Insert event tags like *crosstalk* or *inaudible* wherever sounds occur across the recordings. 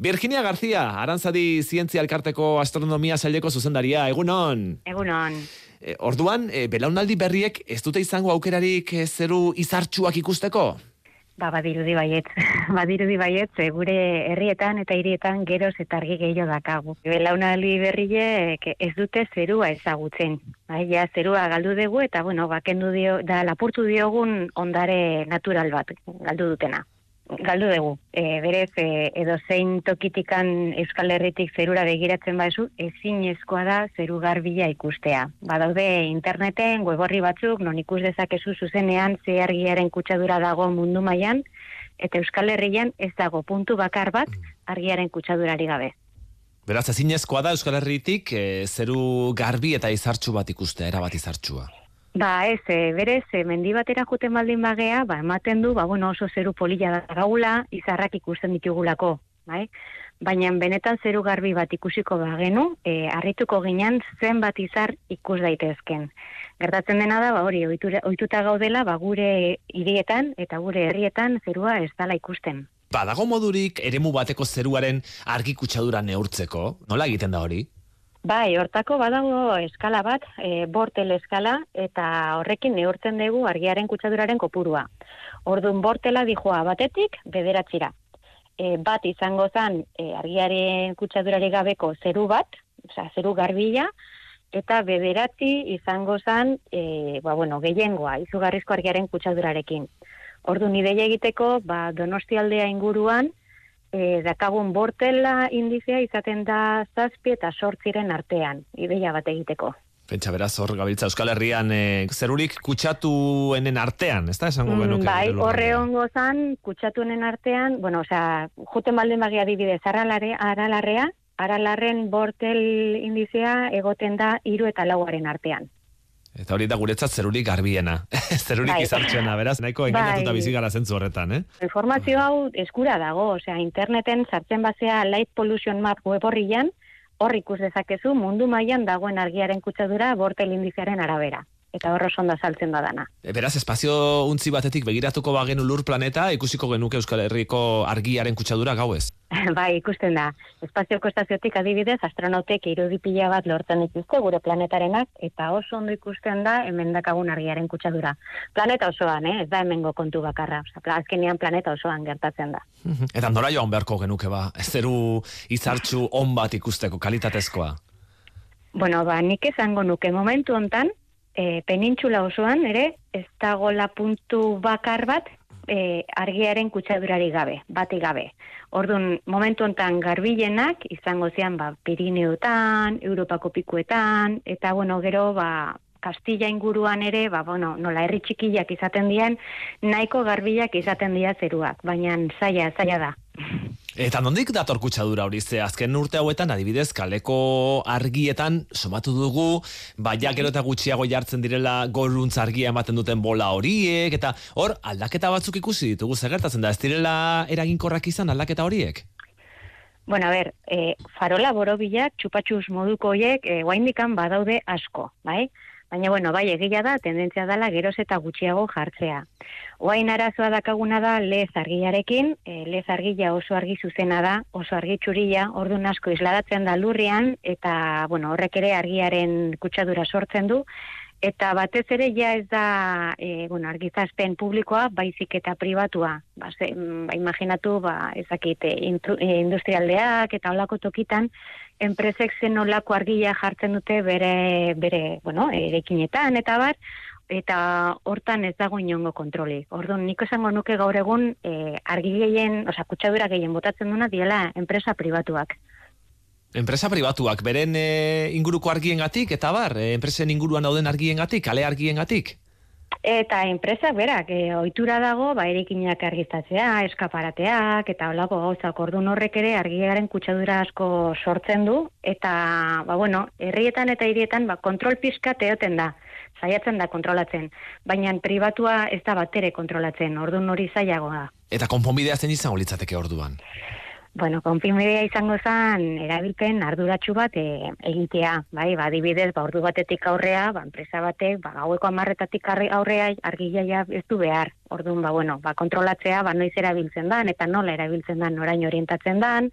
Virginia García, Arantzadi Zientzia Elkarteko Astronomia Saileko zuzendaria, egunon. Egunon. E, orduan, e, belaunaldi berriek ez dute izango aukerarik e, zeru izartxuak ikusteko? Ba, badirudi baiet. *laughs* badirudi baiet, ze gure herrietan eta hirietan geroz eta argi gehiago dakagu. Belaunaldi berriek ez dute zerua ezagutzen. Bai, ja, zerua galdu dugu eta, bueno, bakendu dio, da lapurtu diogun ondare natural bat, galdu dutena galdu dugu. E, berez, e, edo zein tokitikan Euskal Herritik zerura begiratzen baizu, ezin ezkoa da zeru garbila ikustea. Badaude interneten, weborri batzuk, non ikus dezakezu zuzenean, ze argiaren kutsadura dago mundu mailan eta Euskal Herrian ez dago puntu bakar bat argiaren kutsadurari gabe. Beraz, ezin ezkoa da Euskal Herritik e, zeru garbi eta izartxu bat ikustea, erabat izartxua. Ba, ez, e, berez, e, mendi batera juten baldin bagea, ba, ematen du, ba, bueno, oso zeru polilla da gaula, izarrak ikusten ditugulako, bai? Baina benetan zeru garbi bat ikusiko bagenu, e, arrituko ginen zenbat izar ikus daitezken. Gertatzen dena da, ba, hori, ohituta gaudela, ba, gure hirietan eta gure herrietan zerua ez dala ikusten. Badago modurik eremu bateko zeruaren argi kutsadura neurtzeko? Nola egiten da hori? Bai, hortako badago eskala bat, e, bortel eskala, eta horrekin neurtzen dugu argiaren kutsaduraren kopurua. Orduan bortela dijoa batetik, bederatzira. E, bat izango zen e, argiaren kutsadurari gabeko zeru bat, oza, zeru garbila, eta bederatzi izango zen, e, ba, bueno, gehiengoa, izugarrizko argiaren kutsadurarekin. Orduan, ideia egiteko, ba, donostialdea inguruan, e, dakagun bortela indizea izaten da zazpi eta sortziren artean, ideia bat egiteko. Pentsa beraz hor gabiltza Euskal Herrian e, zerurik kutsatuenen artean, ez da esango mm, benuke? bai, horre hongo zan kutsatuenen artean, bueno, osea, juten baldin bagia dibidez, aralare, aralarrea, aralarren bortel indizea egoten da hiru eta lauaren artean. Eta hori da guretzat zerurik garbiena. *laughs* zerurik bai. izartxena, beraz, nahiko engainatuta bai. bizi gara zentzu horretan, eh? Informazio hau eskura dago, osea, interneten sartzen bazea Light Pollution Map web horrian, hor ikus dezakezu mundu mailan dagoen argiaren kutsadura bortel indiziaren arabera eta horro sonda saltzen da dana. E, beraz, espazio untzi batetik begiratuko bagenu lur planeta, ikusiko genuke Euskal Herriko argiaren kutsadura gauez. *laughs* bai, ikusten da. Espazioko estaziotik adibidez, astronautek irudipila bat lortzen dituzte gure planetarenak, eta oso ondo ikusten da hemen dakagun argiaren kutsadura. Planeta osoan, eh? ez da hemengo kontu bakarra. Osa, azkenean planeta osoan gertatzen da. *laughs* Eta nora joan beharko genuke ba, zeru izartxu on bat ikusteko kalitatezkoa? Bueno, ba, nik esango nuke momentu hontan, e, penintxula osoan, ere, ez dagoela puntu bakar bat, e, argiaren kutsadurari gabe, bati gabe. Orduan, momentu hontan garbilenak, izango zian, ba, Pirineotan, Europako pikuetan, eta, bueno, gero, ba, Kastilla inguruan ere, ba, bueno, nola herri txikiak izaten dien, nahiko garbilak izaten dira zeruak, baina zaila, zaila da. Eta nondik dator kutsadura hori? Ze azken urte hauetan adibidez kaleko argietan somatu dugu baia gero eta gutxiago jartzen direla goruntz argia ematen duten bola horiek eta hor aldaketa batzuk ikusi ditugu. Zegertatzen da? Ez direla eraginkorrak izan aldaketa horiek? Bueno, a ver, eh, farola borobilak, txupatxuz moduko horiek, eh, guaindikan badaude asko, bai? Baina, bueno, bai, egia da, tendentzia dela geroz eta gutxiago jartzea. Oain arazoa dakaguna da lez argiarekin, e, lez argia oso argi zuzena da, oso argi txurila, ordu asko isladatzen da lurrian, eta, bueno, horrek ere argiaren kutsadura sortzen du, eta batez ere ja ez da, e, bueno, argizazpen publikoa, baizik eta pribatua. Ba, ze, ba imaginatu, ba, ezakit, e, industrialdeak eta olako tokitan, enpresek zen olako argia jartzen dute bere, bere bueno, erekinetan eta bar, eta hortan ez dago inongo kontroli. Orduan, niko esango nuke gaur egun e, argi gehien, oza, kutsadura gehien botatzen duna diela enpresa pribatuak. Enpresa pribatuak, beren e, inguruko argien gatik, eta bar, e, enpresen inguruan dauden argien gatik, kale argien gatik? Eta enpresak berak, e, ohitura dago, ba, erikinak argiztatzea, eskaparateak, eta holako gauzak ordu horrek ere argiaren kutsadura asko sortzen du, eta, ba, bueno, herrietan eta hirietan, ba, kontrol pizka teoten da, saiatzen da kontrolatzen, baina pribatua ez da batere kontrolatzen, ordu hori zailagoa. Eta konponbidea zen izango litzateke orduan? Bueno, konfirmidea izango zen erabilpen arduratsu bat e, egitea, bai, ba, dibidez, ba, ordu batetik aurrea, ba, enpresa batek, ba, gaueko amarretatik aurrea argila ez du behar. Orduan, ba, bueno, ba, kontrolatzea, ba, noiz erabiltzen dan, eta nola erabiltzen dan, orain orientatzen dan,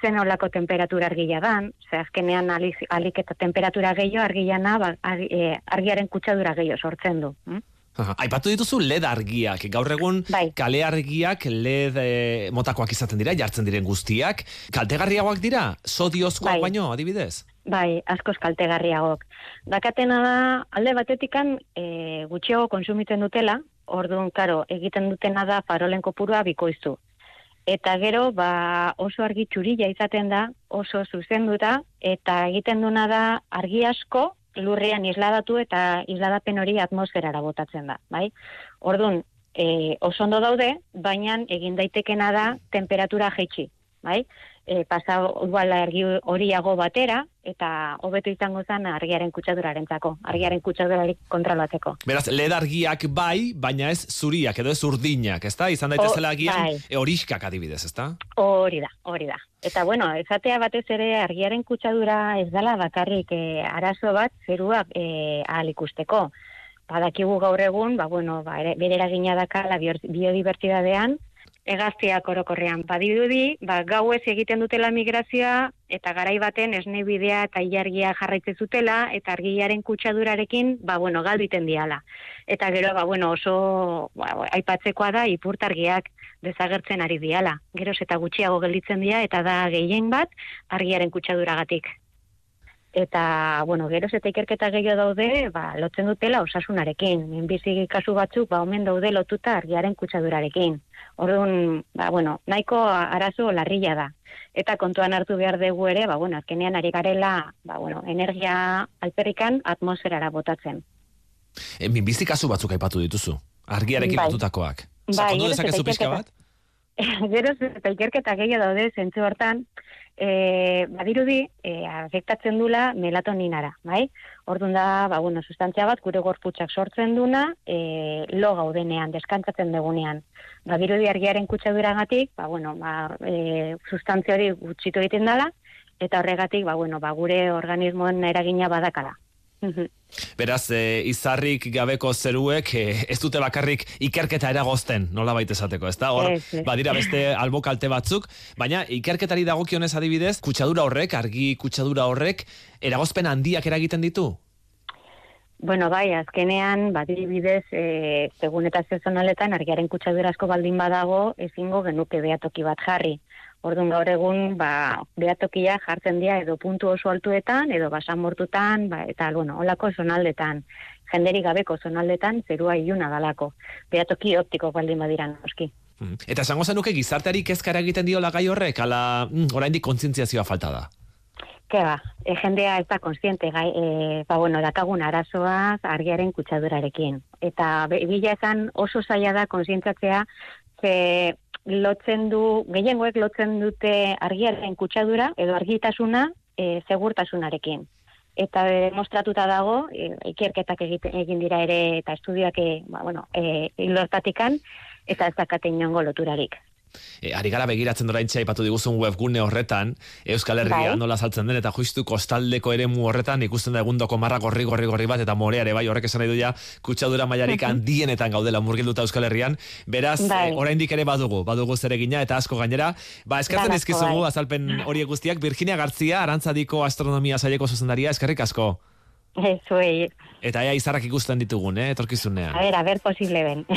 zen olako temperatura argia dan, ze azkenean alik, alik eta temperatura gehiago argiana ba, ar, e, argiaren kutsadura gehiago sortzen du. Hm? Aipatu dituzu LED argiak, gaur egun Bai. kale argiak LED e, motakoak izaten dira, jartzen diren guztiak. Kaltegarriagoak dira, sodiozkoak Bai. baino, adibidez? Bai, askoz kaltegarriagok. Dakatena da, alde batetikan e, gutxiago konsumitzen dutela, orduan, karo, egiten dutena da farolen kopurua bikoiztu. Eta gero, ba, oso argi txurila izaten da, oso zuzenduta, eta egiten duna da argi asko lurrean isladatu eta isladapen hori atmosferara botatzen da, bai? Orduan, e, oso ondo daude, baina egin daitekena da temperatura jaitsi, bai? E, pasa igual argi horiago batera, eta hobeto izango zen argiaren kutsadurarentzako, argiaren kutsadurarik kontrolatzeko. Beraz, LED argiak bai, baina ez zuriak edo ez urdinak, ezta? Izan daitezela agian bai. e, horiskak adibidez, ezta? Hori da, hori da. Eta bueno, esatea batez ere argiaren kutsadura ez dela bakarrik e, arazo bat zerua e, ahal ikusteko. Badakigu gaur egun, ba bueno, ba, ere- bere eragina dakala biodibertsitatean, hegaztiak orokorrean badirudi, ba gauez egiten dutela migrazioa eta garai baten esne bidea eta ilargia jarraitzen zutela eta argiaren kutsadurarekin, ba bueno, galdu iten diala. Eta gero ba bueno, oso ba, aipatzekoa da ipurtargiak desagertzen ari diala. Geroz eta gutxiago gelditzen dira eta da gehien bat argiaren kutsaduragatik. Eta, bueno, geroz eta ikerketa gehiago daude, ba, lotzen dutela osasunarekin. Minbizi kasu batzuk, ba, omen daude lotuta argiaren kutsadurarekin. Orduan, ba, bueno, nahiko arazo larrilla da. Eta kontuan hartu behar dugu ere, ba, bueno, azkenean ari garela, ba, bueno, energia alperrikan atmosferara botatzen. E, minbizi kasu batzuk aipatu dituzu, argiarekin Bai. lotutakoak. Bai, Sakondu dezakezu ikerketa- bat? *laughs* Geroz eta ikerketa gehiago daude zentzu hortan, e, badirudi e, afektatzen dula melatoninara, bai? Orduan da, ba, bueno, sustantzia bat gure gorputzak sortzen duna, e, lo gaudenean, deskantzatzen dugunean. Badirudi argiaren kutsaduragatik, ba, bueno, ba, e, sustantzia hori gutxitu egiten dela, eta horregatik, ba, bueno, ba, gure organismoen eragina badakala. Beraz, e, izarrik gabeko zeruek e, ez dute bakarrik ikerketa eragozten, nola baita esateko, ez da? Hor, badira beste albo kalte batzuk, baina ikerketari dagokionez adibidez, kutsadura horrek, argi kutsadura horrek, eragozpen handiak eragiten ditu? Bueno, bai, azkenean, badibidez, e, segun eta sezonaletan, argiaren kutsadura asko baldin badago, ezingo genuke beatoki bat jarri. Orduan gaur egun, ba, beatokia jartzen dira edo puntu oso altuetan, edo basamortutan, ba, eta, bueno, olako zonaldetan. Jenderi gabeko zonaldetan, zerua iluna dalako. Beatoki optiko baldin badira noski. Mm. Eta esango zenuke gizarteari kezkara egiten diola gai horrek, ala mm, oraindik kontzientziazioa falta da. Ke ba, e, jendea ez da konstiente, gai, e, ba, bueno, dakagun arazoaz argiaren kutsadurarekin. Eta bila esan oso zaila da konsientzatzea, ze lotzen du, gehiengoek lotzen dute argiaren kutsadura edo argitasuna e, segurtasunarekin. Eta demostratuta dago, e, ikerketak egite, egin dira ere eta estudioak e, ba, bueno, e, hilortatikan, eta ez dakate inongo loturarik. E, ari gara begiratzen doraintxe aipatu diguzun webgune horretan, Euskal Herria Bai. nola saltzen den, eta justu kostaldeko eremu horretan ikusten da egundoko marra gorri gorri gorri bat, eta moreare bai horrek esan nahi du ja, kutsadura mailarik *laughs* handienetan gaudela murgilduta Euskal Herrian, beraz, Bai. e, oraindik ere badugu, badugu zeregina eta asko gainera, ba, Badasko, dizkizugu bai. azalpen horiek guztiak, Virginia Gartzia, arantzadiko astronomia saileko zuzendaria, eskerrik asko. E, zuei, Eta ea izarrak ikusten ditugun, eh, etorkizunean. a ver, a ver posible ben. *laughs*